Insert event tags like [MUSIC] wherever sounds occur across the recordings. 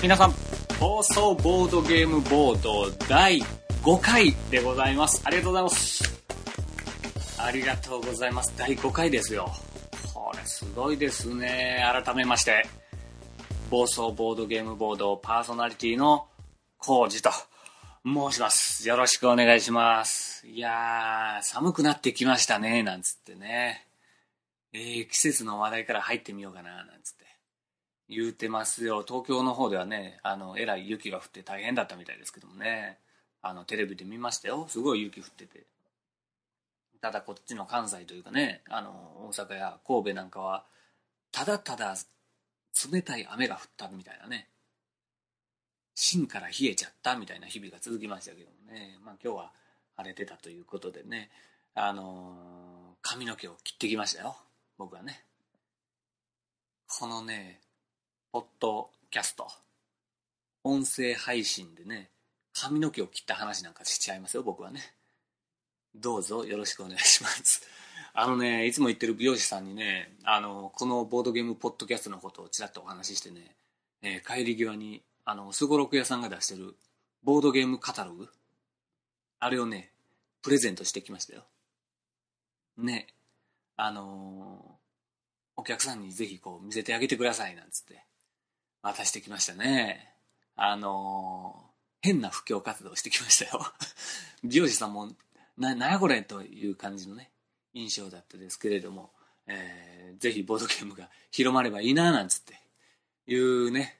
皆さん放送ボードゲームボード第5回でございます。ありがとうございます。ありがとうございます。第5回ですよ。これすごいですね。改めまして暴走ボードゲームボードパーソナリティのコウジと申します。よろしくお願いします。いやー寒くなってきましたねなんつってね。えー、季節の話題から入ってみようかななんつって。言うてますよ。東京の方ではねあのえらい雪が降って大変だったみたいですけどもね。あのテレビで見ましたよ。すごい雪降ってて。ただこっちの関西というかねあの大阪や神戸なんかはただただ冷たい雨が降ったみたいなね。芯から冷えちゃったみたいな日々が続きましたけどもね。まあ今日は晴れてたということでね。あのー、髪の毛を切ってきましたよ。僕はね。このねポッドキャスト。音声配信でね髪の毛を切った話なんかしちゃいますよ僕はね。どうぞよろしくお願いします。あのねいつも言ってる美容師さんにねあのこのボードゲームポッドキャストのことをちらっとお話ししてね、えー、帰り際にあのすごろく屋さんが出してるボードゲームカタログあれをねプレゼントしてきましたよ。ねあのー、お客さんにぜひこう見せてあげてくださいなんつって。渡してきましたね。あのー、変な布教活動してきましたよ。美容師さんも、な、なやこれという感じのね、印象だったですけれども、えー、ぜひボードゲームが広まればいいななんつっていうね、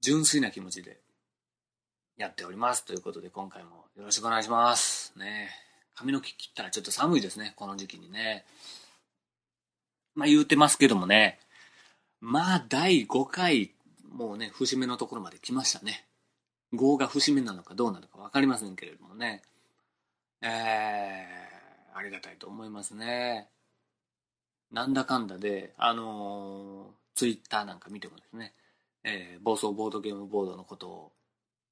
純粋な気持ちでやっておりますということで今回もよろしくお願いしますね髪の毛切ったらちょっと寒いですねこの時期にねまあ言うてますけどもねまあ、第5回、もうね、節目のところまで来ましたね。5が節目なのかどうなのか分かりませんけれどもね。えー、ありがたいと思いますね。なんだかんだで、あのー、ツイッターなんか見てもですね、えー、暴走ボードゲームボードのことを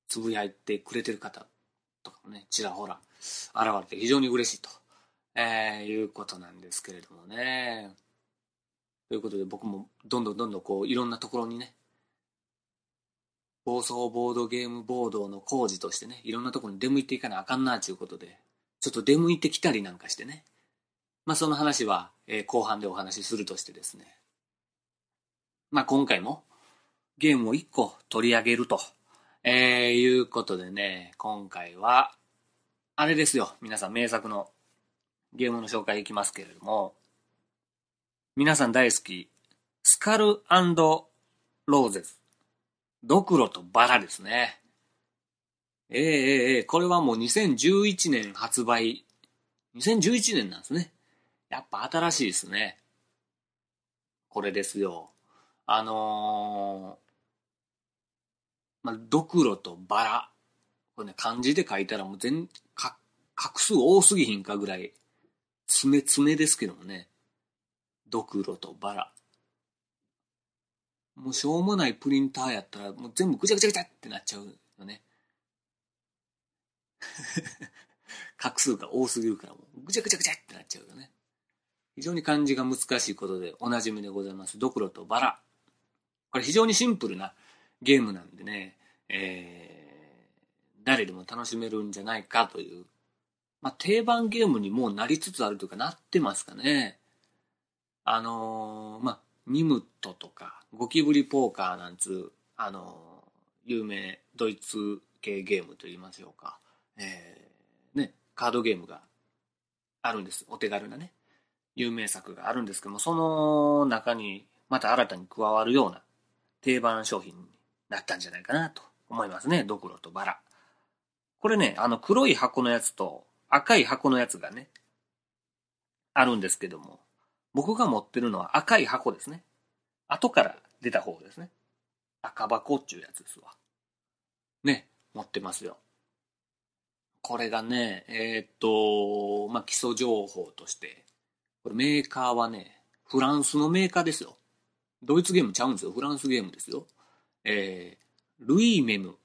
つぶやいてくれてる方とかもね、ちらほら現れて非常に嬉しいと、えー、いうことなんですけれどもね。ということで僕もどんどんどんどんこういろんなところにね暴走ボードゲームボードの工事としてねいろんなところに出向いていかなあかんなあということでちょっと出向いてきたりなんかしてね。まあその話は、えー、後半でお話しするとしてですね。まあ今回もゲームを1個取り上げると、えー、いうことでね今回はあれですよ。皆さん名作のゲームの紹介いきますけれども。皆さん大好き、スカルローゼズ。ドクロとバラですね。ええええこれはもう2011年発売。2011年なんですね。やっぱ新しいですね。これですよ。あのー、まあ、ドクロとバラ。これね、漢字で書いたらもう全、か、画数多すぎひんかぐらい、つめつめですけどもね。ドクロとバラ。もうしょうもないプリンターやったらもう全部ぐちゃぐちゃぐちゃってなっちゃうよね。[LAUGHS] 画数が多すぎるからもうぐちゃぐちゃぐちゃってなっちゃうよね。非常に漢字が難しいことでおなじみでございます。ドクロとバラ。これ非常にシンプルなゲームなんでね、えー、誰でも楽しめるんじゃないかという、まあ、定番ゲームにもうなりつつあるというかなってますかね。あのー、まあ、ニムットとか、ゴキブリポーカーなんつう、あのー、有名ドイツ系ゲームと言いましょうか。えー、ね、カードゲームがあるんです。お手軽なね。有名作があるんですけども、その中にまた新たに加わるような定番商品になったんじゃないかなと思いますね。ドクロとバラ。これね、あの黒い箱のやつと赤い箱のやつがね、あるんですけども、僕が持ってるのは赤い箱ですね。後から出た方ですね。赤箱っていうやつですわ。ね、持ってますよ。これがね、えー、っと、まあ、基礎情報として、これメーカーはね、フランスのメーカーですよ。ドイツゲームちゃうんですよ。フランスゲームですよ。えー、ルイメム。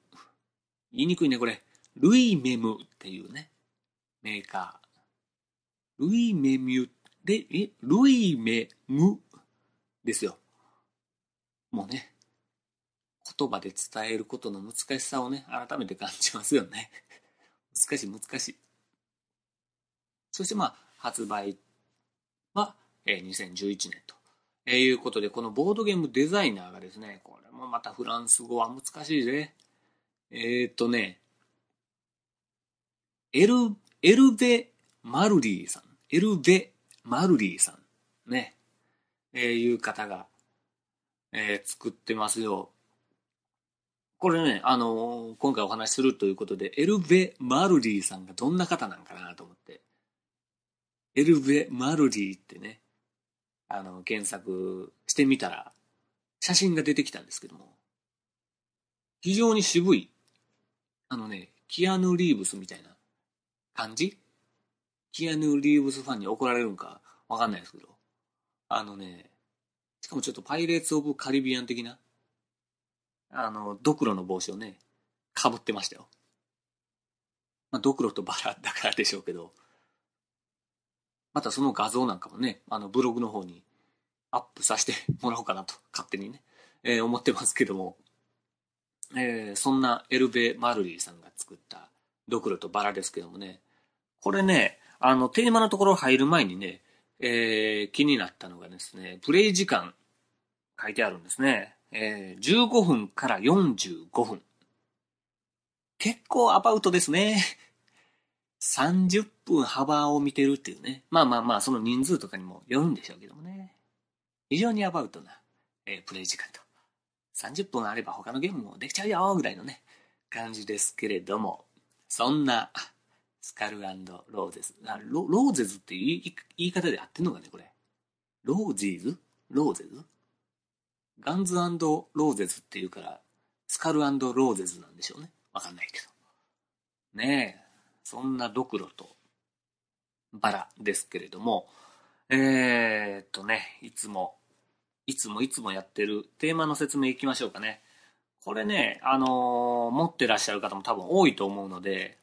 言いにくいね、これ。ルイメムっていうね、メーカー。ルイメミュで、え、ルイメムですよ。もうね、言葉で伝えることの難しさをね、改めて感じますよね。[LAUGHS] 難しい難しい。そしてまあ、発売は、えー、2011年と。えー、いうことで、このボードゲームデザイナーがですね、これもまたフランス語は難しいぜ。えー、っとね、エル、エルベ・マルリーさん。エルベ・マルリーさん。ね。えー、いう方が、えー、作ってますよ。これね、あのー、今回お話しするということで、エルベ・マルリーさんがどんな方なんかなと思って。エルベ・マルリーってね、あの、検索してみたら、写真が出てきたんですけども、非常に渋い、あのね、キアヌ・リーブスみたいな感じキアヌ・リーブスファンに怒られるんかわかんないですけど、あのね、しかもちょっとパイレーツ・オブ・カリビアン的な、あの、ドクロの帽子をね、かぶってましたよ。まあ、ドクロとバラだからでしょうけど、またその画像なんかもね、あのブログの方にアップさせて [LAUGHS] もらおうかなと、勝手にね、えー、思ってますけども、えー、そんなエルベ・マルリーさんが作ったドクロとバラですけどもね、これね、あの、テーマのところ入る前にね、えー、気になったのがですね、プレイ時間書いてあるんですね。えー、15分から45分。結構アバウトですね。30分幅を見てるっていうね。まあまあまあ、その人数とかにもよるんでしょうけどもね。非常にアバウトな、えー、プレイ時間と。30分あれば他のゲームもできちゃうよぐらいのね、感じですけれども、そんな、 Skull Roses。あロ Roses っていう言い言い方で合ってんのかね、これ。 Roses？Roses？Guns Roses っていうから、 Skull Roses なんでしょうね。わかんないけど。ねえ。そんなドクロとバラですけれども、えー、っとね、いつも、いつもいつもやってるテーマの説明いきましょうかね。これね、あのー、持ってらっしゃる方も多分多いと思うので、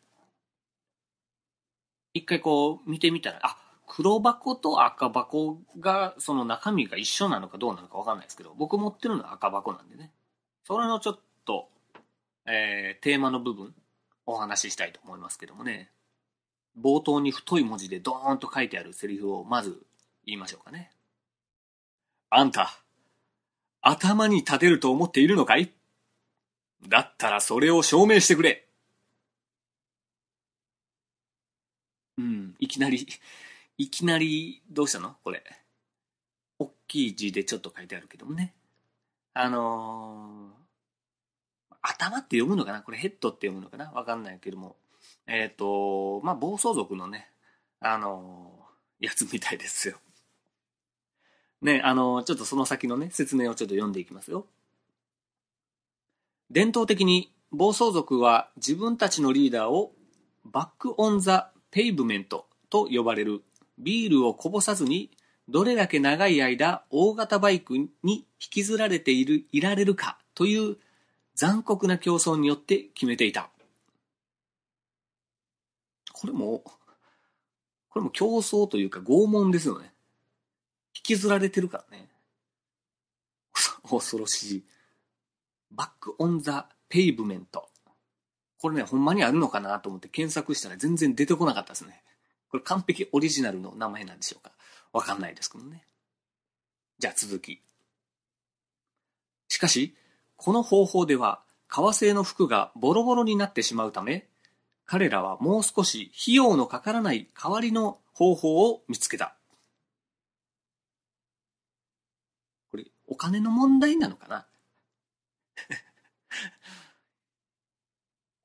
一回こう見てみたら、あ、黒箱と赤箱が、その中身が一緒なのかどうなのかわかんないですけど、僕持ってるのは赤箱なんでね。それのちょっと、えー、テーマの部分、お話ししたいと思いますけどもね。冒頭に太い文字でドーンと書いてあるセリフをまず言いましょうかね。あんた、頭に立てると思っているのかい？だったらそれを証明してくれ。うん、いきなり、いきなり、どうしたの？これ。大きい字でちょっと書いてあるけどもね。あのー、頭って読むのかな？これヘッドって読むのかな？わかんないけども。えっ、ー、と、まあ、暴走族のね、あのー、やつみたいですよ。ね、あの、ちょっとその先のね、説明をちょっと読んでいきますよ。伝統的に暴走族は自分たちのリーダーを Back on the Pavement と呼ばれるビールをこぼさずにどれだけ長い間大型バイクに引きずられている、いられるかという残酷な競争によって決めていた。これも、これも競争というか拷問ですよね。引きずられてるからね。[LAUGHS] 恐ろしい。 Back on the Pavement。これね、ほんまにあるのかなと思って検索したら全然出てこなかったですね。これ完璧オリジナルの名前なんでしょうか？わかんないですけどね。じゃあ続き。しかし、この方法では革製の服がボロボロになってしまうため、彼らはもう少し費用のかからない代わりの方法を見つけた。これ、お金の問題なのかな？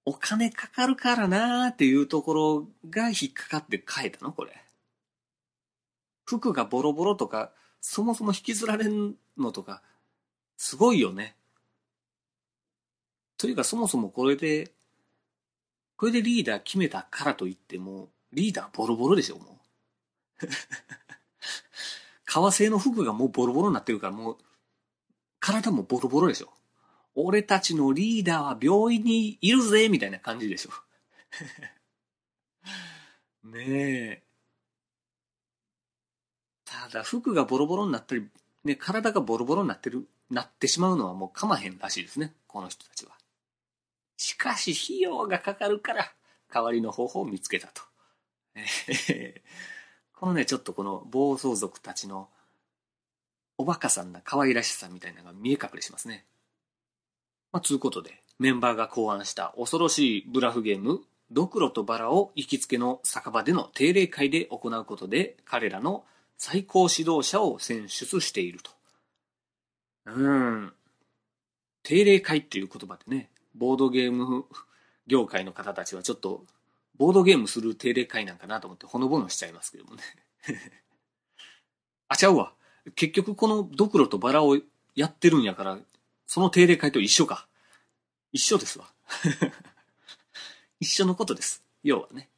お金かかるからなーっていうところが引っかかって変えたの？これ。服がボロボロとか、そもそも引きずられんのとか、すごいよね。というかそもそもこれで、これでリーダー決めたからといっても、リーダーボロボロでしょ、もう。[LAUGHS] 革製の服がもうボロボロになってるからもう、体もボロボロでしょ。俺たちのリーダーは病院にいるぜみたいな感じでしょ。[LAUGHS] ねえ。ただ服がボロボロになったり、ね、体がボロボロになってるなってしまうのはもうかまへんらしいですね。この人たちは。しかし、費用がかかるから、代わりの方法を見つけたと。[LAUGHS] このね、ちょっとこの暴走族たちのおバカさんな可愛らしさみたいなのが見え隠れしますね。まあ、つうことで、メンバーが考案した恐ろしいブラフゲーム、ドクロとバラを行きつけの酒場での定例会で行うことで、彼らの最高指導者を選出していると。うん。定例会っていう言葉でね、ボードゲーム業界の方たちはちょっと、ボードゲームする定例会なんかなと思ってほのぼのしちゃいますけどもね。[LAUGHS] あ、ちゃうわ。結局このドクロとバラをやってるんやから、その定例会と一緒か。一緒ですわ。[LAUGHS] 一緒のことです。要はね。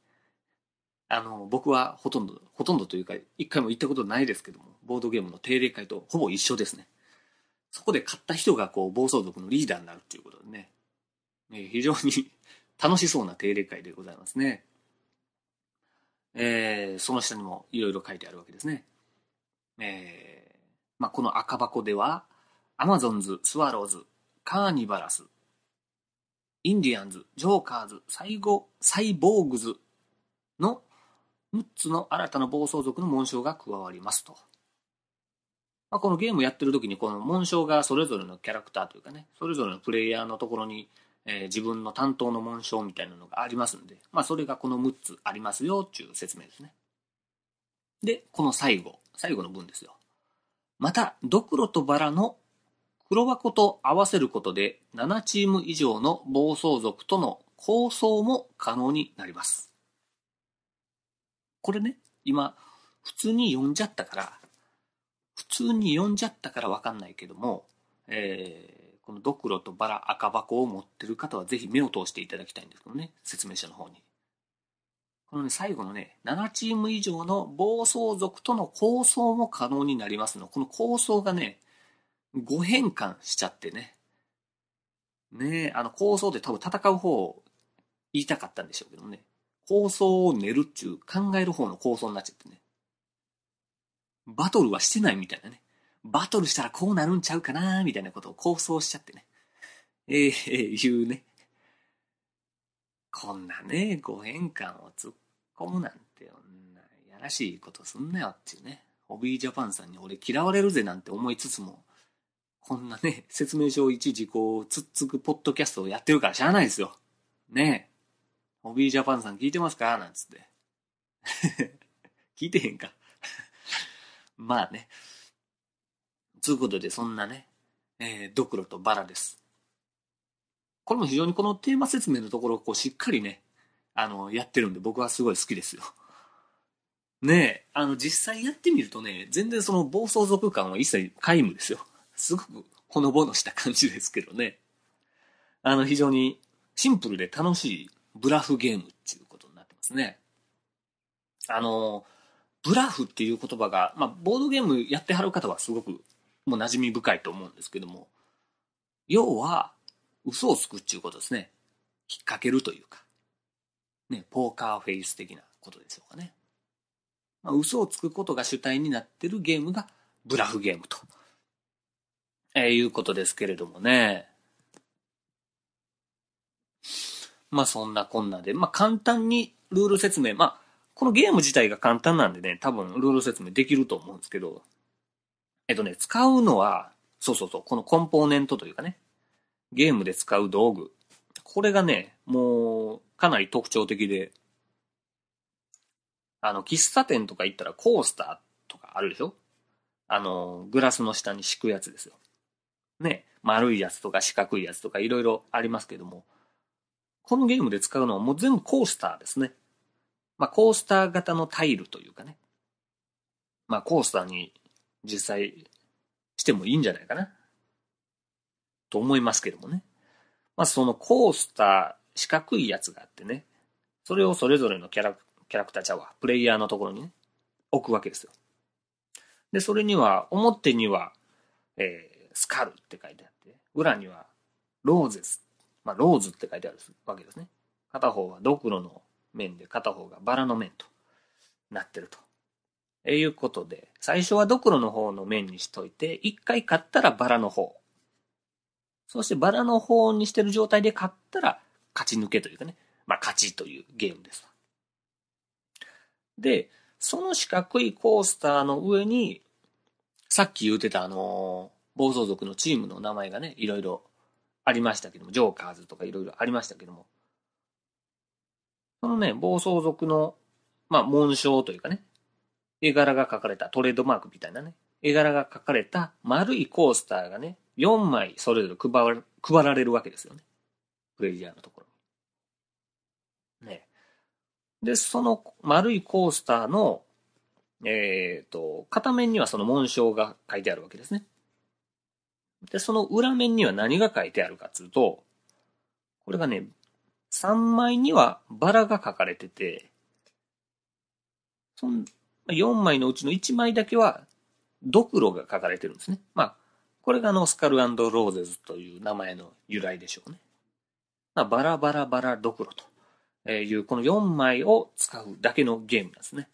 あの、僕はほとんど、ほとんどというか、一回も行ったことないですけども、ボードゲームの定例会とほぼ一緒ですね。そこで買った人がこう、暴走族のリーダーになるっていうことでね、え非常に [LAUGHS] 楽しそうな定例会でございますね。えー、その下にもいろいろ書いてあるわけですね。えー、まあ、この赤箱では、アマゾンズ、スワローズ、カーニバラス、インディアンズ、ジョーカーズ、サイゴ、サイボーグズの6つの新たな暴走族の紋章が加わりますと。まあ、このゲームやってる時にこの紋章がそれぞれのキャラクターというかね、それぞれのプレイヤーのところに、えー、自分の担当の紋章みたいなのがありますんで、まあそれがこの6つありますよっていう説明ですね。で、この最後、最後の文ですよ。また、ドクロとバラの黒箱と合わせることで7チーム以上の暴走族との構想も可能になります。これね、今、普通に読んじゃったから、普通に読んじゃったからわかんないけども、えー、このドクロとバラ赤箱を持ってる方はぜひ目を通していただきたいんですけどね、説明書の方に。このね、最後のね、7チーム以上の暴走族との構想も可能になりますの。この構想がね、誤変換しちゃってね。ねあの構想で多分戦う方を言いたかったんでしょうけどね。構想を練るっていう考える方の構想になっちゃってね。バトルはしてないみたいなね。バトルしたらこうなるんちゃうかなみたいなことを構想しちゃってね。ええー、言うね。こんなね、誤変換を突っ込むなんて、やらしいことすんなよっていうね。ホビージャパンさんに俺嫌われるぜなんて思いつつも、こんなね、[LAUGHS] 説明書を一時こう、つっつくポッドキャストをやってるからしゃあないですよ。ねえ。ホビージャパンさん聞いてますか？なんつって。[LAUGHS] 聞いてへんか。[LAUGHS] まあね。つうことで、そんなね、えー、ドクロとバラです。これも非常にこのテーマ説明のところをこうしっかりね、あの、やってるんで僕はすごい好きですよ。ねえ、あの、実際やってみるとね、全然その暴走族感は一切皆無ですよ。すごくほのぼのした感じですけどね。あの、非常にシンプルで楽しいブラフゲームっていうことになってますね。あの、ブラフっていう言葉が、まあ、ボードゲームやってはる方はすごくもう馴染み深いと思うんですけども、要は、嘘をつくっていうことですね。引っ掛けるというか、ね、ポーカーフェイス的なことでしょうかね。まあ、嘘をつくことが主体になってるゲームがブラフゲームと、えー、いうことですけれどもね。まあそんなこんなで、まあ簡単にルール説明、まあこのゲーム自体が簡単なんでね、多分ルール説明できると思うんですけど、えっとね、使うのは、そうそうそう、このコンポーネントというかね、ゲームで使う道具。これがね、もうかなり特徴的で、あの、喫茶店とか行ったらコースターとかあるでしょ？あの、グラスの下に敷くやつですよ。ね、丸いやつとか四角いやつとかいろいろありますけども、このゲームで使うのはもう全部コースターですね。まあ、コースター型のタイルというかね。まあ、コースターに実際してもいいんじゃないかな。と思いますけどもね。まあ、そのコースター、四角いやつがあってね。それをそれぞれのキャラキャラクターちゃうわ。プレイヤーのところにね、置くわけですよ。で、それには、表には、えー、スカルって書いてあって、裏には、ローゼスまあ、ローズって書いてあるわけですね。片方はドクロの面で片方がバラの面となってると。えいうことで、最初はドクロの方の面にしといて、一回買ったらバラの方そしてバラの方にしてる状態で勝ったら勝ち抜けというかね、まあ勝ちというゲームです。で、その四角いコースターの上に、さっき言うてたあの、暴走族のチームの名前がね、いろいろありましたけども、ジョーカーズとかいろいろありましたけども、そのね、暴走族の、まあ、紋章というかね、絵柄が描かれたトレードマークみたいなね、絵柄が描かれた丸いコースターがね、4枚それぞれ配配られるわけですよね。プレイヤーのところね。で、その丸いコースターの、えっ、ー、と、片面にはその紋章が書いてあるわけですね。で、その裏面には何が書いてあるかっていうと、これがね、3枚にはバラが書かれてて、その4枚のうちの1枚だけはドクロが書かれてるんですね。まあ、これがあのスカルローゼズという名前の由来でしょうね。まあ、バラバラバラドクロというこの4枚を使うだけのゲームなんですね。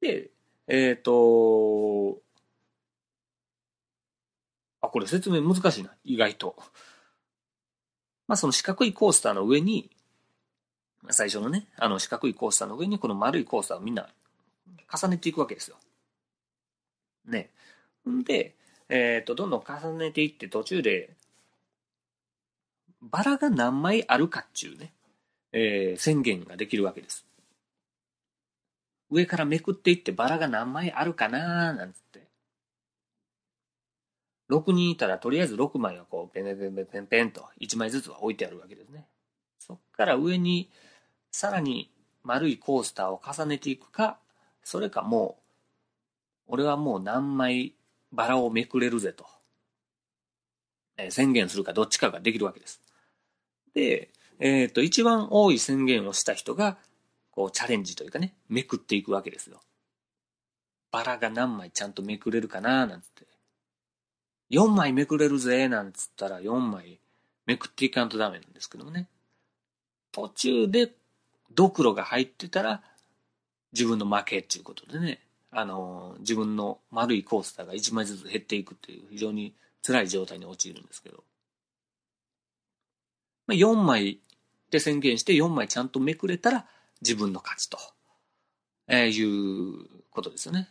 で、えっ、ー、と、あ、これ説明難しいな、意外と。まあその四角いコースターの上に、最初のね、あの四角いコースターの上にこの丸いコースターをみんな重ねていくわけですよ。ね。んで、えっ、ー、と、どんどん重ねていって途中で、バラが何枚あるかっちゅうね、えー、宣言ができるわけです。上からめくっていってバラが何枚あるかなーなんて。6人いたらとりあえず6枚はこうペンペンペンペンペンペンと1枚ずつは置いてあるわけですね。そっから上にさらに丸いコースターを重ねていくか、それかもう、俺はもう何枚バラをめくれるぜと、えー、宣言するかどっちかができるわけです。で、えっ、ー、と、一番多い宣言をした人が、こうチャレンジというかね、めくっていくわけですよ。バラが何枚ちゃんとめくれるかななんつって。4枚めくれるぜ、なんつったら4枚めくっていかんとダメなんですけどもね。途中でドクロが入ってたら自分の負けっていうことでね、あの、自分の丸いコースターが1枚ずつ減っていくっていう非常に辛い状態に陥るんですけど。まあ、4枚で宣言して4枚ちゃんとめくれたら自分の勝ちと、えー、いうことですよね。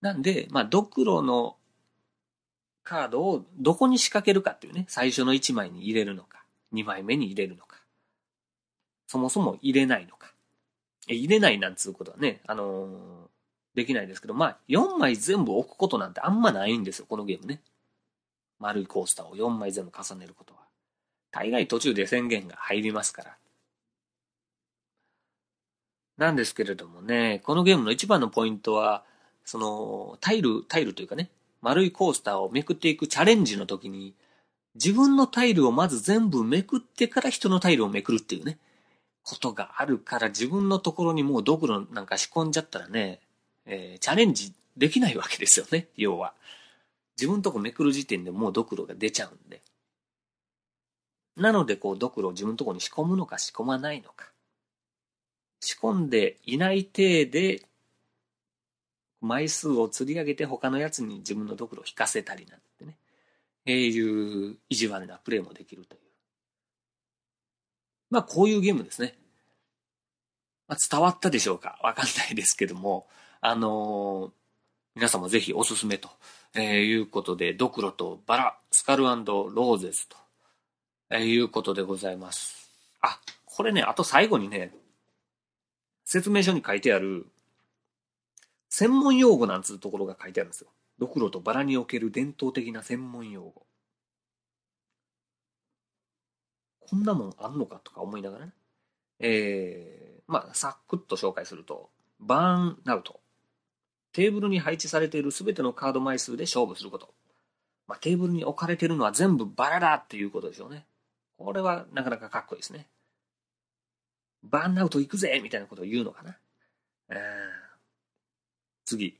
なんで、まあ、ドクロのカードをどこに仕掛けるかっていうね、最初の1枚に入れるのか、2枚目に入れるのか、そもそも入れないのか。え入れないなんつうことはね、あのー、できないですけど、まあ、4枚全部置くことなんてあんまないんですよ、このゲームね。丸いコースターを4枚全部重ねることは。大概途中で宣言が入りますから。なんですけれどもね、このゲームの一番のポイントは、その、タイル、タイルというかね、丸いコースターをめくっていくチャレンジの時に、自分のタイルをまず全部めくってから人のタイルをめくるっていうね、ことがあるから自分のところにもうドクロなんか仕込んじゃったらね、えー、チャレンジできないわけですよね、要は。自分とこめくる時点でもうドクロが出ちゃうんで。なので、こう、ドクロを自分とこに仕込むのか仕込まないのか。仕込んでいない体で枚数を釣り上げて他のやつに自分のドクロを引かせたりなんてね、えー、いう意地悪なプレイもできるという。まあこういうゲームですね。まあ、伝わったでしょうか？わかんないですけども、あのー、皆様ぜひおすすめと、えー、いうことで、ドクロとバラ、スカルローゼスと、えー、いうことでございます。あ、これね、あと最後にね、説明書に書いてある、専門用語なんつうところが書いてあるんですよ。ドクロとバラにおける伝統的な専門用語。こんなもんあんのかとか思いながらね。えー、まあ、サクッと紹介すると、バーンアウト。テーブルに配置されている全てのカード枚数で勝負すること。まあ、テーブルに置かれているのは全部バラだっていうことでしょうね。これはなかなかかっこいいですね。バーンアウト行くぜみたいなことを言うのかな。えー次。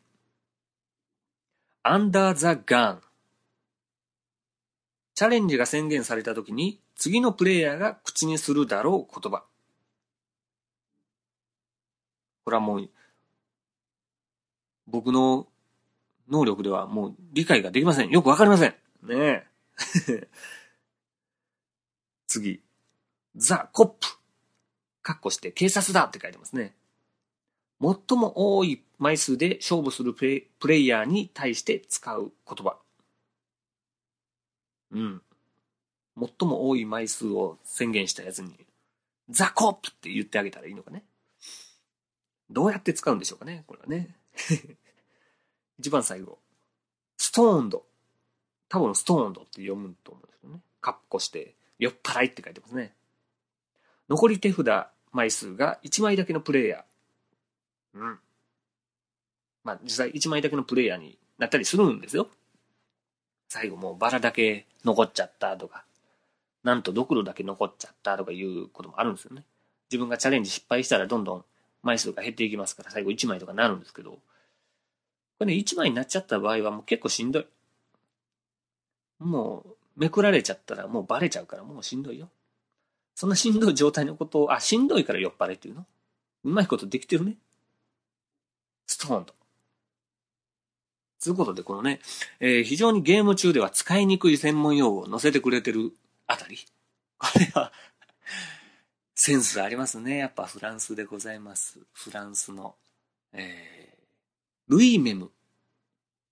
under the gun チャレンジが宣言されたときに次のプレイヤーが口にするだろう言葉。これはもう僕の能力ではもう理解ができません。よくわかりません。ねえ。[LAUGHS] 次。ザ・コップ。カッコして警察だって書いてますね。最も多い枚数で勝負するプレプレイヤーに対して使う言葉。うん。最も多い枚数を宣言したやつに、ザ・コップって言ってあげたらいいのかね。どうやって使うんでしょうかね、これはね。[LAUGHS] 一番最後。ストーンド。多分ストーンドって読むと思うんですけどね。カッコして、酔っ払いって書いてますね。残り手札枚数が1枚だけのプレイヤー。うん。まあ、実際1枚だけのプレイヤーになったりするんですよ。最後もうバラだけ残っちゃったとか、なんとドクロだけ残っちゃったとかいうこともあるんですよね。自分がチャレンジ失敗したらどんどん枚数が減っていきますから、最後1枚とかなるんですけど、これね、1枚になっちゃった場合はもう結構しんどい。もう、めくられちゃったらもうバレちゃうからもうしんどいよ。そんなしんどい状態のことを、あ、しんどいから酔っ払いっていうの？うまいことできてるね。ストーンと。ということで、このね、えー、非常にゲーム中では使いにくい専門用語を載せてくれてるあたり。これはセンスありますね。やっぱフランスでございます。フランスの、えー、ルイメム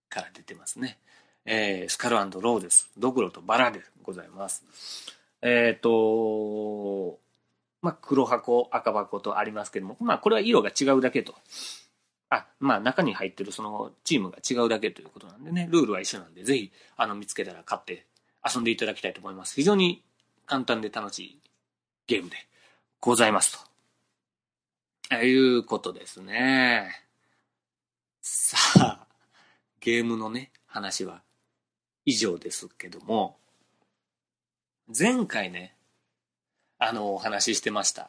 から出てますね。えー、スカルローです。ドクロとバラでございます。えっ、ー、と、まあ、黒箱、赤箱とありますけども、まあ、これは色が違うだけと。あ、まあ、中に入ってるそのチームが違うだけということなんでね、ルールは一緒なんで、ぜひ、あの、見つけたら買って遊んでいただきたいと思います。非常に簡単で楽しいゲームでございますと。いうことですね。さあ、ゲームのね、話は以上ですけども、前回ね、あの、お話ししてました。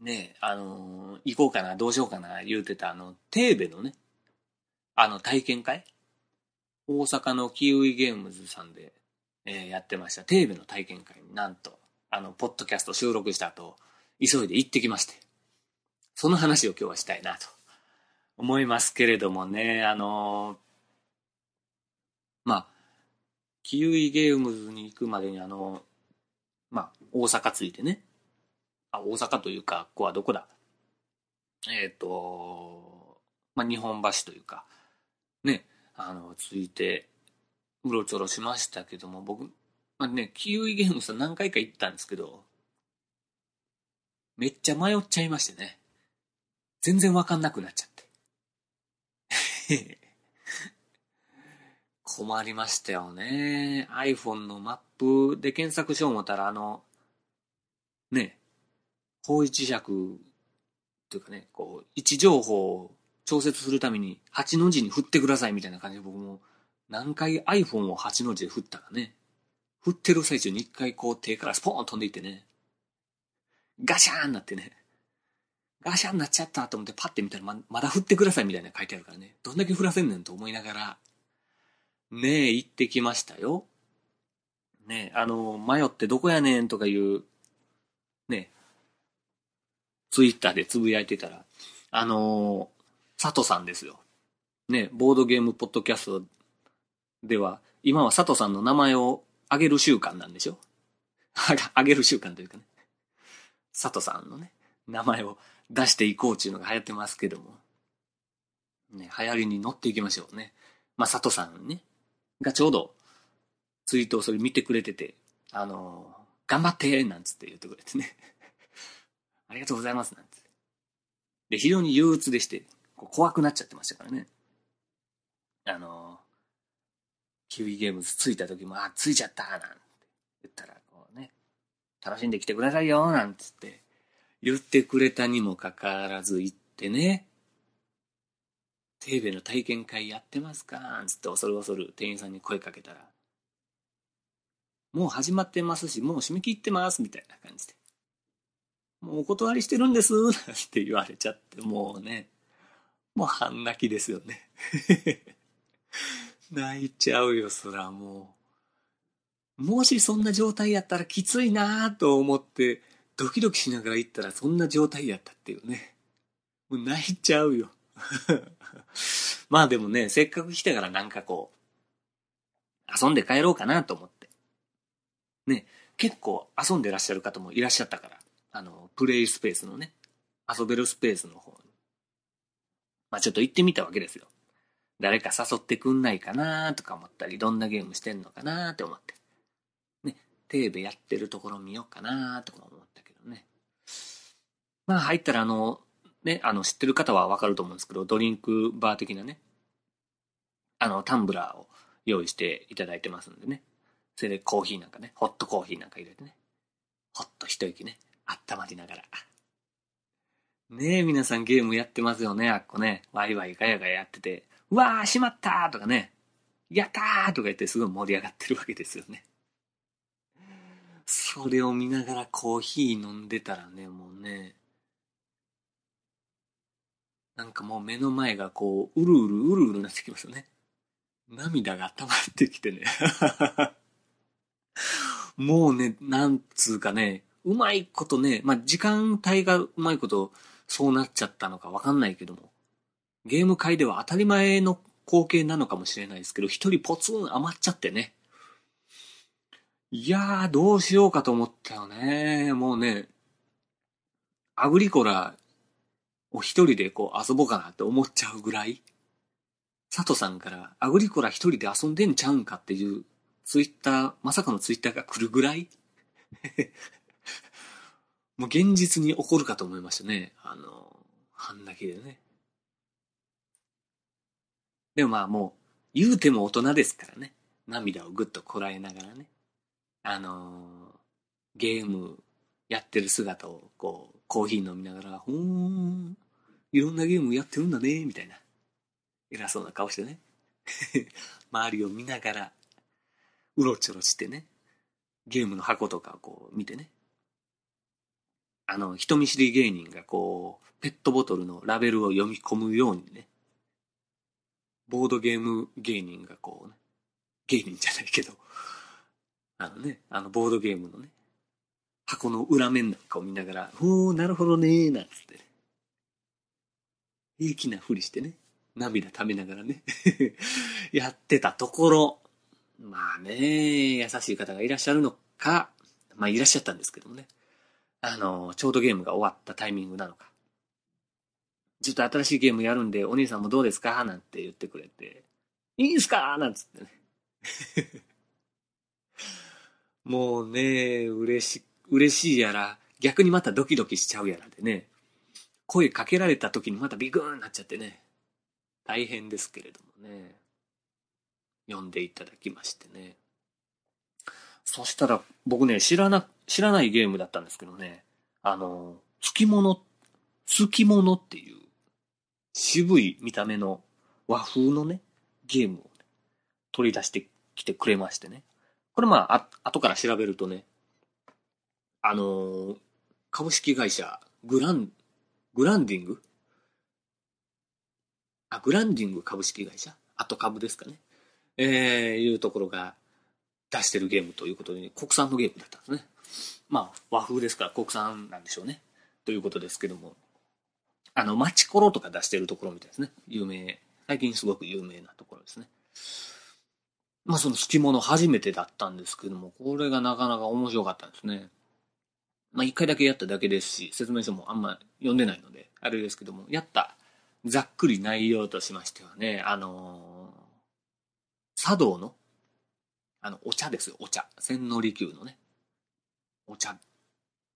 ねあの、行こうかな、どうしようかな、言うてた、あの、テーベのね、あの、体験会？大阪のキウイゲームズさんで、えー、やってました、テーベの体験会になんと、あの、ポッドキャスト収録した後、急いで行ってきまして、その話を今日はしたいなと思いますけれどもね、あのまあ、キウイゲームズに行くまでにあの、まあ、大阪着いてね。あ、大阪というか、ここはどこだ？えっ、ー、と、まあ、日本橋というか、ね、あの、着いて、うろちょろしましたけども、僕、まあね、キウイゲームズ何回か行ったんですけど、めっちゃ迷っちゃいましてね。全然わかんなくなっちゃって。[LAUGHS] 困りましたよね。iPhone のマップで検索しよう思ったら、あの、ね、方位磁石というかね、こう、位置情報を調節するために8の字に振ってくださいみたいな感じで僕も何回 iPhone を8の字で振ったかね。振ってる最中に一回こう手からスポーン飛んでいってね。ガシャーンなってね。ガシャーンなっちゃったと思ってパッて見たらままだ振ってくださいみたいな書いてあるからね。どんだけ振らせんねんと思いながらねえ、行ってきましたよ。ねえ、あの、迷ってどこやねんとかいう、ねえツイッターでつぶやいてたら、あの佐藤さんですよ。ねボードゲームポッドキャストでは、今は佐藤さんの名前をあげる習慣なんでしょ？[LAUGHS] あげる習慣というかね。佐藤さんのね、名前を出していこうっていうのが流行ってますけども。ね、流行りに乗っていきましょうね。まあ、佐藤さんね、がちょうどツイートをそれ見てくれてて、あの頑張ってなんつって言ってくれてね。ありがとうございますなんつって。で、非常に憂鬱でして、こう怖くなっちゃってましたからね。あのキウイゲームズ着いた時も、あ、着いちゃったなんて言ったら、こうね、楽しんできてくださいよなんつって言ってくれたにもかかわらず行ってね、テーベの体験会やってますか？んつって恐る恐る店員さんに声かけたら、もう始まってますし、もう締め切ってますみたいな感じで。もうお断りしてるんです [LAUGHS] なんて言われちゃって、もうね、もう半泣きですよね。[LAUGHS] 泣いちゃうよ、そらもう。もしそんな状態やったらきついなぁと思って、ドキドキしながら行ったらそんな状態やったっていうね。もう泣いちゃうよ。[LAUGHS] まあでもね、せっかく来たからなんかこう、遊んで帰ろうかなと思って。ね、結構遊んでらっしゃる方もいらっしゃったから、あの、プレイスペースのね、遊べるスペースの方に。まあちょっと行ってみたわけですよ。誰か誘ってくんないかなとか思ったり、どんなゲームしてんのかなって思って。ね、テーベやってるところ見ようかなとか思ったけどね。まあ入ったらあの、ね、あの知ってる方はわかると思うんですけど、ドリンクバー的なね、あの、タンブラーを用意していただいてますんでね。それでコーヒーなんかね、ホットコーヒーなんか入れてね。ほっと一息ね、温まりながら。ねえ、皆さんゲームやってますよね、あっこね。ワイワイガヤガヤやってて、うわー、しまったーとかね、やったーとか言ってすごい盛り上がってるわけですよね。それを見ながらコーヒー飲んでたらね、もうね、なんかもう目の前がこう、うるうるうるうるなってきますよね。涙が溜まってきてね [LAUGHS] もうね、なんつうかね、うまいことね、まあ、時間帯がうまいことそうなっちゃったのかわかんないけども、ゲーム界では当たり前の光景なのかもしれないですけど、一人ポツン余っちゃってね。いやー、どうしようかと思ったよね。もうね、アグリコラを一人でこう遊ぼうかなって思っちゃうぐらい、佐藤さんからアグリコラ一人で遊んでんちゃうんかっていうツイッター、まさかのツイッターが来るぐらいもう現実に起こるかと思いましたね。あの、半泣きでね。でもまあもう、言うても大人ですからね。涙をぐっとこらえながらね。あのゲームやってる姿をこう、コーヒー飲みながら、ほーん、いろんなゲームやってるんだね、みたいな。偉そうな顔してね。[LAUGHS] 周りを見ながら、うろちょろしてね。ゲームの箱とかをこう見てね。あの、人見知り芸人がこう、ペットボトルのラベルを読み込むようにね。ボードゲーム芸人がこうね。芸人じゃないけど、あのね、あのボードゲームのね、箱の裏面なんかを見ながら、おー、なるほどねー、なんつってね。平気なふりしてね、涙ためながらね [LAUGHS] やってたところ、まあね、優しい方がいらっしゃるのか、まあいらっしゃったんですけどもね。あの、ちょうどゲームが終わったタイミングなのか。ちょっと新しいゲームやるんで、お兄さんもどうですか？なんて言ってくれて、いいんすか？なんつってね。[LAUGHS] もうね、嬉し、嬉しいやら、逆にまたドキドキしちゃうやらでね、声かけられた時にまたビクーンになっちゃってね、大変ですけれどもね、読んでいただきましてね。そしたら、僕ね、知らな、知らないゲームだったんですけどね、あの、月物、月物っていう、渋い見た目の和風のね、ゲームを、ね、取り出してきてくれましてね。これまあ、あ、後から調べるとね、あのー、株式会社、グラン、グランディング？あ、グランディング株式会社？後株ですかね。えー、いうところが出してるゲームということで、国産のゲームだったんですね。まあ、和風ですから国産なんでしょうね。ということですけども。あの、マチコロとか出してるところみたいですね。有名。最近すごく有名なところですね。まあその隙物初めてだったんですけども、これがなかなか面白かったんですね。まあ一回だけやっただけですし、説明書もあんま読んでないので、あれですけども、やったざっくり内容としましてはね、あのー、茶道の、あの、お茶ですよ、お茶。千利休のね。お茶。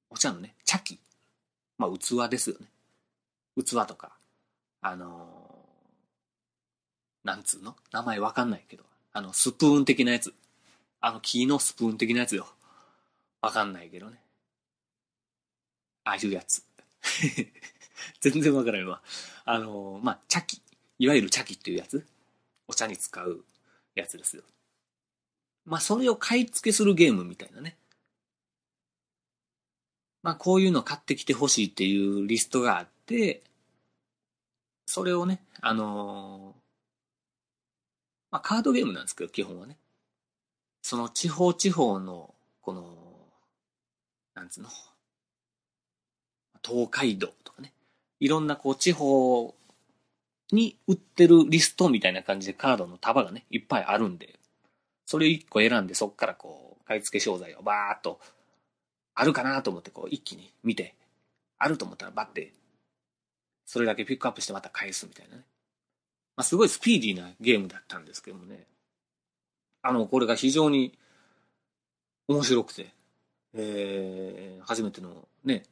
お茶のね、茶器。まあ器ですよね。器とか、あのー、なんつうの？名前わかんないけど、あの、スプーン的なやつ。あの、木のスプーン的なやつよ。わかんないけどね。ああいうやつ。[LAUGHS] 全然わからんわ。あの、まあ、茶器。いわゆる茶器っていうやつ。お茶に使うやつですよ。まあ、それを買い付けするゲームみたいなね。まあ、こういうの買ってきてほしいっていうリストがあって、それをね、あのまあ、カードゲームなんですけど、基本はね。その地方地方の、この、なんつうの、東海道とかね。いろんなこう地方に売ってるリストみたいな感じでカードの束がね、いっぱいあるんで、それ1個選んで、そっからこう、買い付け商材をバーっと、あるかなと思ってこう、一気に見て、あると思ったらバッて、それだけピックアップしてまた返すみたいなね。まあ、すごいスピーディーなゲームだったんですけどもね。あの、これが非常に面白くて、えー、初めてのね、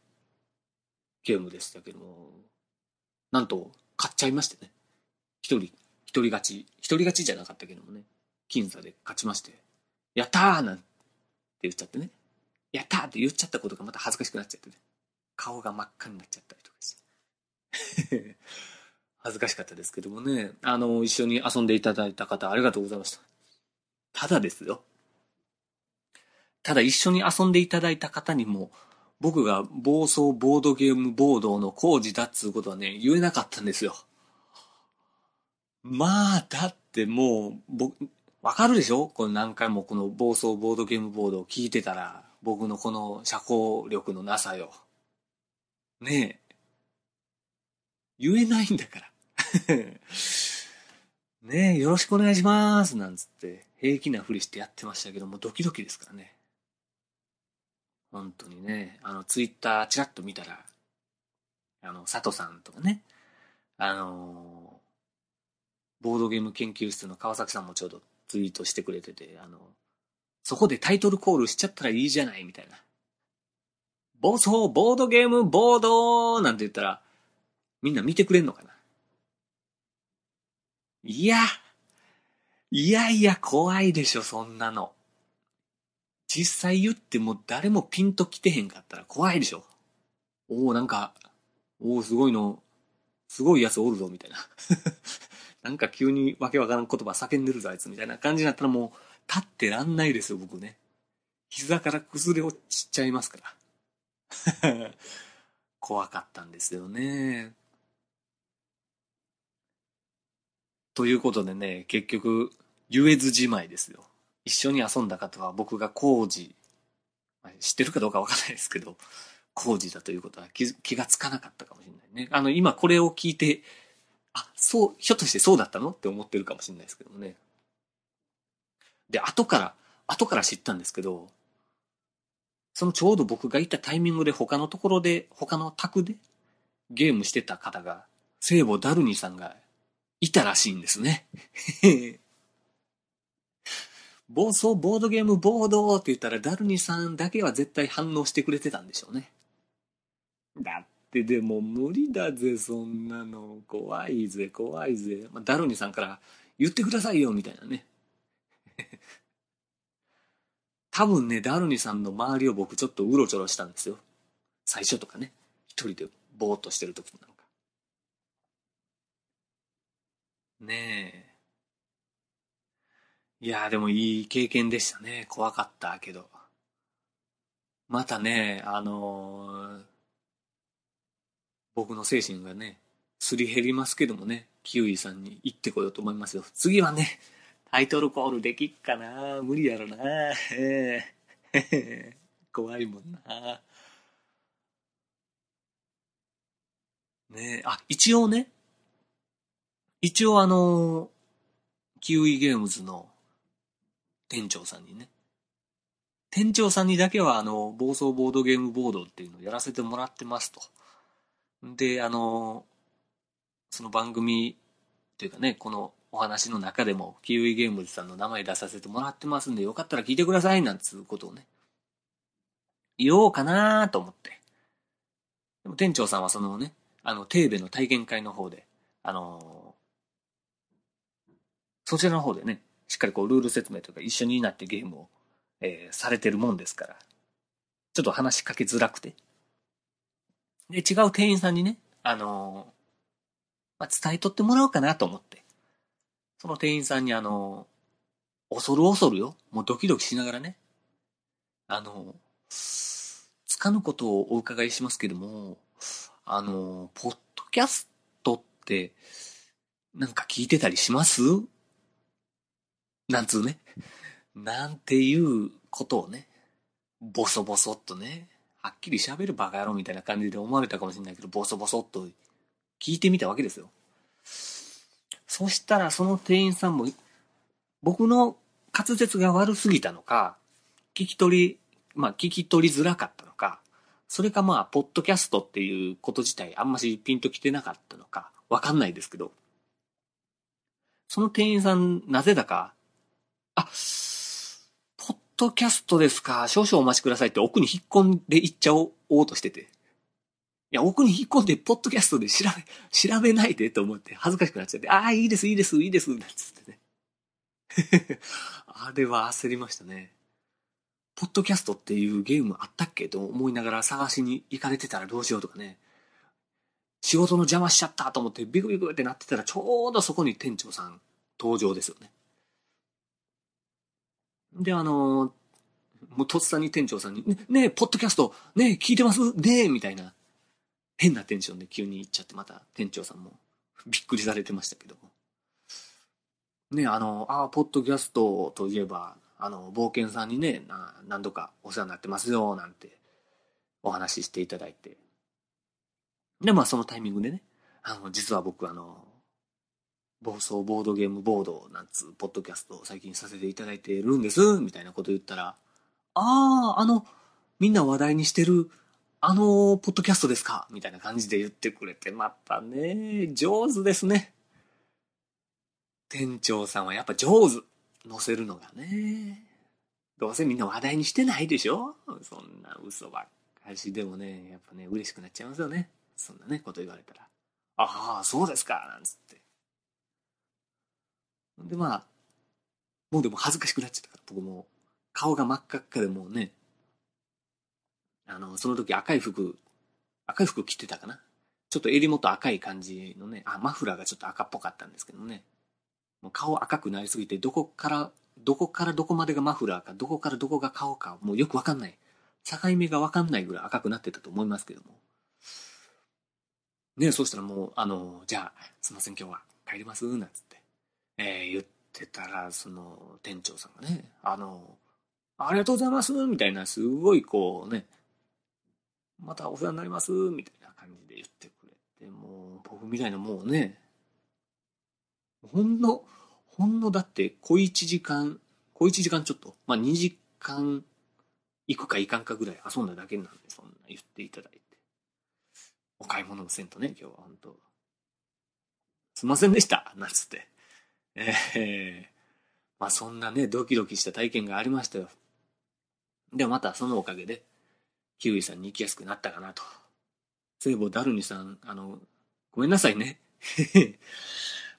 ゲームでしたけども、なんと、買っちゃいましてね。一人、一人勝ち、一人勝ちじゃなかったけどもね、僅差で勝ちまして、やったーなんて言っちゃってね。やったーって言っちゃったことがまた恥ずかしくなっちゃってね。顔が真っ赤になっちゃったりとかして。[LAUGHS] 恥ずかしかったですけどもね、あの、一緒に遊んでいただいた方ありがとうございました。ただですよ。ただ一緒に遊んでいただいた方にも、僕が暴走ボードゲームボードの工事だっつうことはね、言えなかったんですよ。まあ、だってもう、僕、わかるでしょ？これ何回もこの暴走ボードゲームボードを聞いてたら、僕のこの社交力のなさよ。ねえ。言えないんだから。[LAUGHS] ねえ、よろしくお願いします。なんつって、平気なふりしてやってましたけども、ドキドキですからね。本当にね、あの、ツイッターチラッと見たら、あの、佐藤さんとかね、あのボードゲーム研究室の川崎さんもちょうどツイートしてくれてて、あの、そこでタイトルコールしちゃったらいいじゃない、みたいな。暴走ボードゲームボードなんて言ったら、みんな見てくれんのかないや、いやいや怖いでしょ、そんなの。実際言っても誰もピンと来てへんかったら怖いでしょ。おおなんか、おおすごいの、すごいやつおるぞ、みたいな。なんか急にわけわからん言葉叫んでるぞ、あいつ、みたいな感じになったらもう、立ってらんないですよ、僕ね。膝から崩れ落ちちゃいますから。[LAUGHS] 怖かったんですよね。ということでね、結局、言えずじまいですよ。一緒に遊んだ方は僕が工事、知ってるかどうかわからないですけど、工事だということは気気がつかなかったかもしれないね。あの、今これを聞いて、あ、そう、ひょっとしてそうだったの？って思ってるかもしれないですけどもね。で、後から、後から知ったんですけど、そのちょうど僕がいたタイミングで他のところで、他の宅でゲームしてた方が、聖母ダルニさんがいたらしいんですね。[LAUGHS] 暴走ボードゲームボードって言ったらダルニさんだけは絶対反応してくれてたんでしょうね。だってでも無理だぜ、そんなの。怖いぜ、怖いぜ。まあ、ダルニさんから言ってくださいよ、みたいなね。[LAUGHS] 多分ね、ダルニさんの周りを僕ちょっとうろちょろしたんですよ。最初とかね。一人でぼーっとしてる時なんか。ねえ。いやでもいい経験でしたね。怖かったけど。またね、あのー、僕の精神がね、すり減りますけどもね、キウイさんに行ってこようと思いますよ。次はね、タイトルコールできっかな無理やろな、[LAUGHS] 怖いもんなねあ、一応ね、一応あの、キウイゲームズの店長さんにね。店長さんにだけはあの、暴走ボードゲームボードっていうのをやらせてもらってますと。で、あの、その番組というかね、このお話の中でも、キウイゲームズさんの名前出させてもらってますんで、よかったら聞いてください、なんつうことをね、言おうかなと思って。でも店長さんはそのね、あの、テーベの体験会の方で、あのそちらの方でね、しっかりこうルール説明とか一緒になってゲームを、えー、されてるもんですから、ちょっと話しかけづらくて。で、違う店員さんにね、あのー、まあ、伝えとってもらおうかなと思って。その店員さんにあのー、恐る恐るよ。もうドキドキしながらね。あのー、つかぬことをお伺いしますけども、あのポッドキャストって、なんか聞いてたりします？なんつうね。なんていうことをね、ボソボソっとね、はっきり喋るバカ野郎みたいな感じで思われたかもしれないけど、ボソボソっと聞いてみたわけですよ。そしたらその店員さんも、僕の滑舌が悪すぎたのか、聞き取り、まあ聞き取りづらかったのか、それかまあ、ポッドキャストっていうこと自体あんましピンときてなかったのか、わかんないですけど、その店員さん、なぜだか、あ、ドキャストですか、少々お待ちくださいって奥に引っ込んでいっちゃおうとしてて。いや、奥に引っ込んで、ポッドキャストで調べ、調べないでと思って恥ずかしくなっちゃって、ああ、いいです、いいです、いいです、なんつってね。[LAUGHS] あれは焦りましたね。ポッドキャストっていうゲームあったっけと思いながら探しに行かれてたらどうしようとかね。仕事の邪魔しちゃったと思ってビクビクってなってたらちょうどそこに店長さん登場ですよね。で、あのもうとっさに店長さんに、ね、ねえ、ポッドキャスト、ねえ、聞いてます？ね、みたいな、変なテンションで急に言っちゃって、また店長さんもびっくりされてましたけども。ねあの、ああ、ポッドキャストといえば、あの、冒険さんにね、な何度かお世話になってますよ、なんてお話ししていただいて。で、まあそのタイミングでね、あの、実は僕あの、暴走ボードゲームボードなんつうポッドキャストを最近させていただいてるんです、みたいなこと言ったら、ああ、あの、みんな話題にしてる、あの、ポッドキャストですかみたいな感じで言ってくれて、またね、上手ですね。店長さんはやっぱ上手。載せるのがね。どうせみんな話題にしてないでしょ？そんな嘘ばっかしでもね、やっぱね、嬉しくなっちゃいますよね。そんなね、こと言われたら。ああ、そうですか、なんつって。で、まあ、もうでも恥ずかしくなっちゃったから、僕も顔が真っ赤っかでもうね、あの、その時赤い服、赤い服着てたかな？ちょっと襟元赤い感じのね、あ、マフラーがちょっと赤っぽかったんですけどね。もう顔赤くなりすぎて、どこから、どこからどこまでがマフラーか、どこからどこが顔か、もうよくわかんない。境目がわかんないぐらい赤くなってたと思いますけども。ねそうしたらもう、あの、じゃあ、すいません、今日は帰りますなんつって、えー、言ってたら、その、店長さんがね、あの、ありがとうございますみたいな、すごいこうね、またお世話になりますみたいな感じで言ってくれて、もう、僕みたいなもうね、ほんの、ほんのだって小一時間、小一時間ちょっと、まあ2時間行くか行かんかぐらい遊んだだけなんで、そんな言っていただいて。お買い物もせんとね、今日は本当すいませんでした、なんつって。えー、まあそんなね、ドキドキした体験がありましたよ。でもまたそのおかげで、キウイさんに行きやすくなったかなと。聖母ダルニさん、あの、ごめんなさいね。[LAUGHS]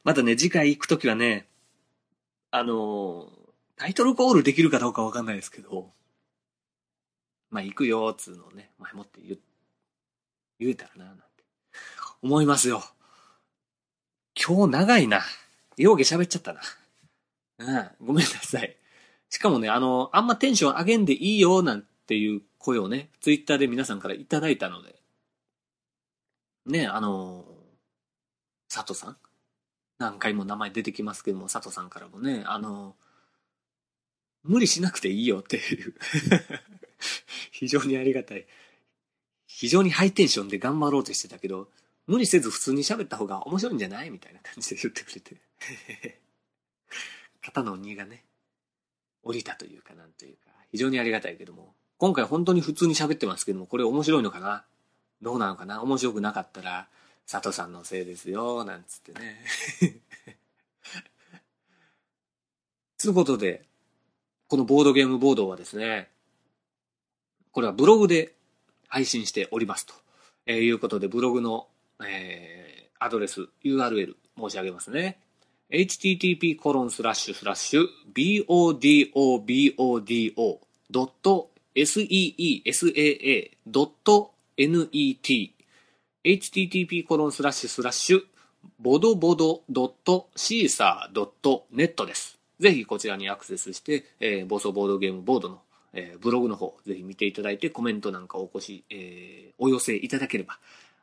またね、次回行くときはね、あの、タイトルコールできるかどうかわかんないですけど、まあ行くよ、つうのをね、前もって言、言えたらな、なんて、思いますよ。今日長いな。ようけ喋っちゃったな。うん、ごめんなさい。しかもね、あの、あんまテンション上げんでいいよ、なんていう声をね、ツイッターで皆さんからいただいたので、ね、あの、佐藤さん？何回も名前出てきますけども、佐藤さんからもね、あの、無理しなくていいよっていう [LAUGHS] 非常にありがたい。非常にハイテンションで頑張ろうとしてたけど、無理せず普通に喋った方が面白いんじゃない？みたいな感じで言ってくれて。[LAUGHS] 肩の荷がね、降りたというかなんというか、非常にありがたいけども、今回本当に普通に喋ってますけども、これ面白いのかな？どうなのかな？面白くなかったら、佐藤さんのせいですよ、なんつってね。[LAUGHS] つうことで、このボードゲームボードはですね、これはブログで配信しておりますと、えー、いうことで、ブログの、えー、アドレス、URL 申し上げますね。http コロンスラッシュスラッシュ bodobodo.seesaa.net http コロンスラッシュスラッシュボドボドドットシーサードットネットです。ぜひこちらにアクセスして、えー、暴走ボードゲームボードの、えー、ブログの方、ぜひ見ていただいてコメントなんかお越し、えー、お寄せいただければ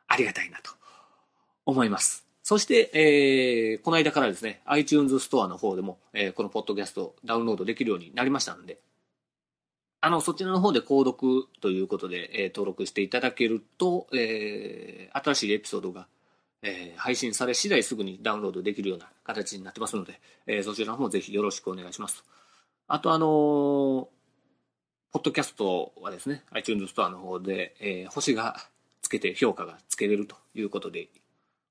ありがたいなと思います。そして、えー、この間からですね、iTunes ストアの方でも、えー、このポッドキャストダウンロードできるようになりましたので、あの、そちらの方で購読ということで、えー、登録していただけると、えー、新しいエピソードが、えー、配信され次第すぐにダウンロードできるような形になってますので、えー、そちらの方もぜひよろしくお願いします。あとあのーポッドキャストはですね、iTunes ストアの方で、えー星がつけて評価がつけれるということで、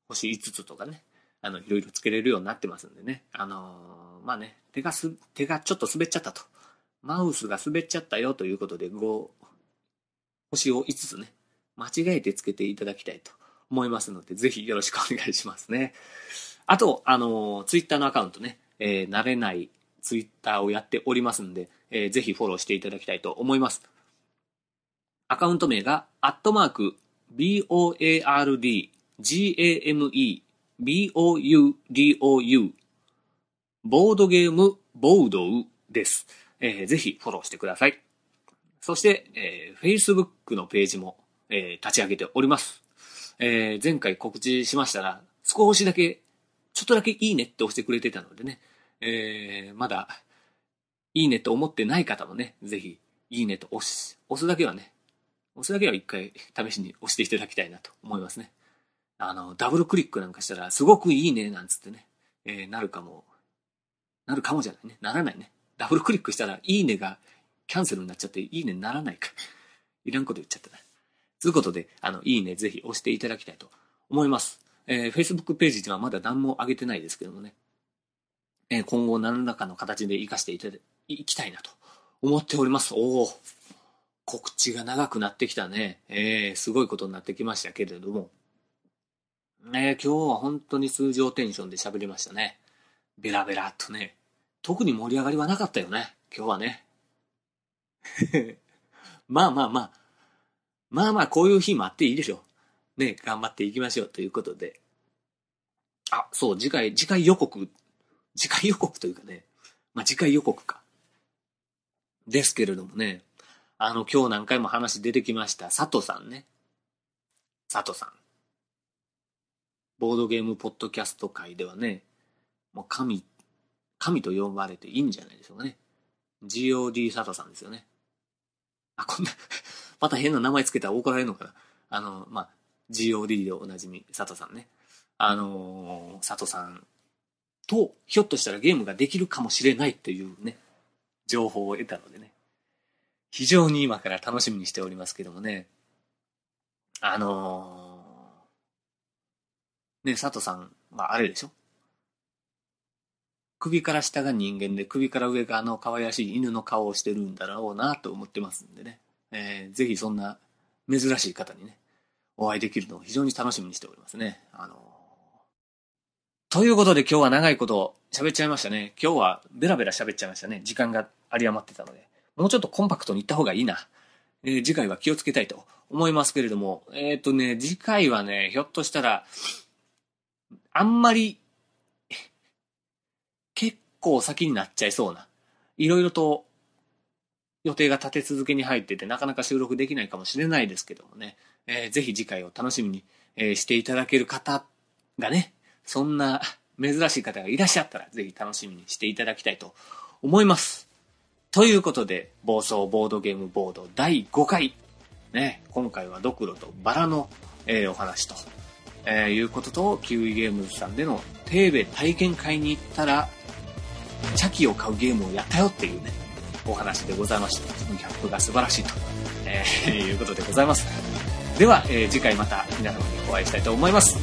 星5つとかね、あの、いろいろつけれるようになってますんでね、あのーまあね、手がす、手がちょっと滑っちゃったと。マウスが滑っちゃったよということで、5、星を5つね、間違えてつけていただきたいと思いますので、ぜひよろしくお願いしますね。あと、あの、ツイッターのアカウントね、えー慣れないツイッターをやっておりますんで、えーぜひフォローしていただきたいと思います。アカウント名が、アットマーク、BOARD、GAME、BOUDOU、ボードゲーム、ボードウです。えーぜひフォローしてください。そして、えー Facebook のページも、えー立ち上げております。えー前回告知しましたら、少しだけ、ちょっとだけいいねって押してくれてたのでね、えーまだ、いいねと思ってない方もね、ぜひ、いいねと押す、押すだけはね、押すだけは一回試しに押していただきたいなと思いますね。あの、ダブルクリックなんかしたら、すごくいいねなんつってね、えーなるかも、なるかもじゃないね。ならないね。ダブルクリックしたら、いいねがキャンセルになっちゃって、いいねにならないか。いらんこと言っちゃったな。ということで、あの、いいねぜひ押していただきたいと思います。えー Facebook ページではまだ何も上げてないですけどもね、えー今後何らかの形で活かしていただいきたいなと思っております。おお告知が長くなってきたね。えーすごいことになってきましたけれども、ね、今日は本当に通常テンションで喋りましたね。ベラベラっとね。特に盛り上がりはなかったよね。今日はね。[LAUGHS] まあまあまあ。まあまあ、こういう日もあっていいでしょ。ね、頑張っていきましょうということで。あ、そう、次回、次回予告。次回予告というかね。まあ次回予告か。ですけれどもね。あの、今日何回も話出てきました。佐藤さんね。佐藤さん。ボードゲームポッドキャスト界ではね、もう神、神と呼ばれていいんじゃないでしょうかね。GOD 佐藤さんですよね。あ、こんな、[LAUGHS] また変な名前つけたら怒られるのかな。あの、まあ、GOD でおなじみ、佐藤さんね。あのー佐藤さんと、ひょっとしたらゲームができるかもしれないというね、情報を得たのでね。非常に今から楽しみにしておりますけどもね。あのーね、佐藤さんはあれでしょ？首から下が人間で首から上があの可愛らしい犬の顔をしてるんだろうなと思ってますんでね。えーぜひそんな珍しい方にね、お会いできるのを非常に楽しみにしておりますね。あのーということで今日は長いこと喋っちゃいましたね。今日はベラベラ喋っちゃいましたね。時間が有り余ってたので。もうちょっとコンパクトにいった方がいいな。えー次回は気をつけたいと思いますけれども、えっ、とね、次回はね、ひょっとしたら、あんまり、結構先になっちゃいそうな。いろいろと予定が立て続けに入ってて、なかなか収録できないかもしれないですけどもね、えーぜひ次回を楽しみに、えーしていただける方がね、そんな [LAUGHS] 珍しい方がいらっしゃったら、ぜひ楽しみにしていただきたいと思います。ということで、暴走ボードゲームボード第5回。ね、今回はドクロとバラの、えーお話と、えーいうことと、キウイゲームズさんでのテーベ体験会に行ったら、茶器を買うゲームをやったよっていうね、お話でございました。そのギャップが素晴らしいと、えーいうことでございます。では、えー次回また皆様にお会いしたいと思います。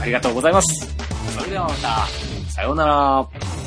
ありがとうございます。それではまた、さようなら。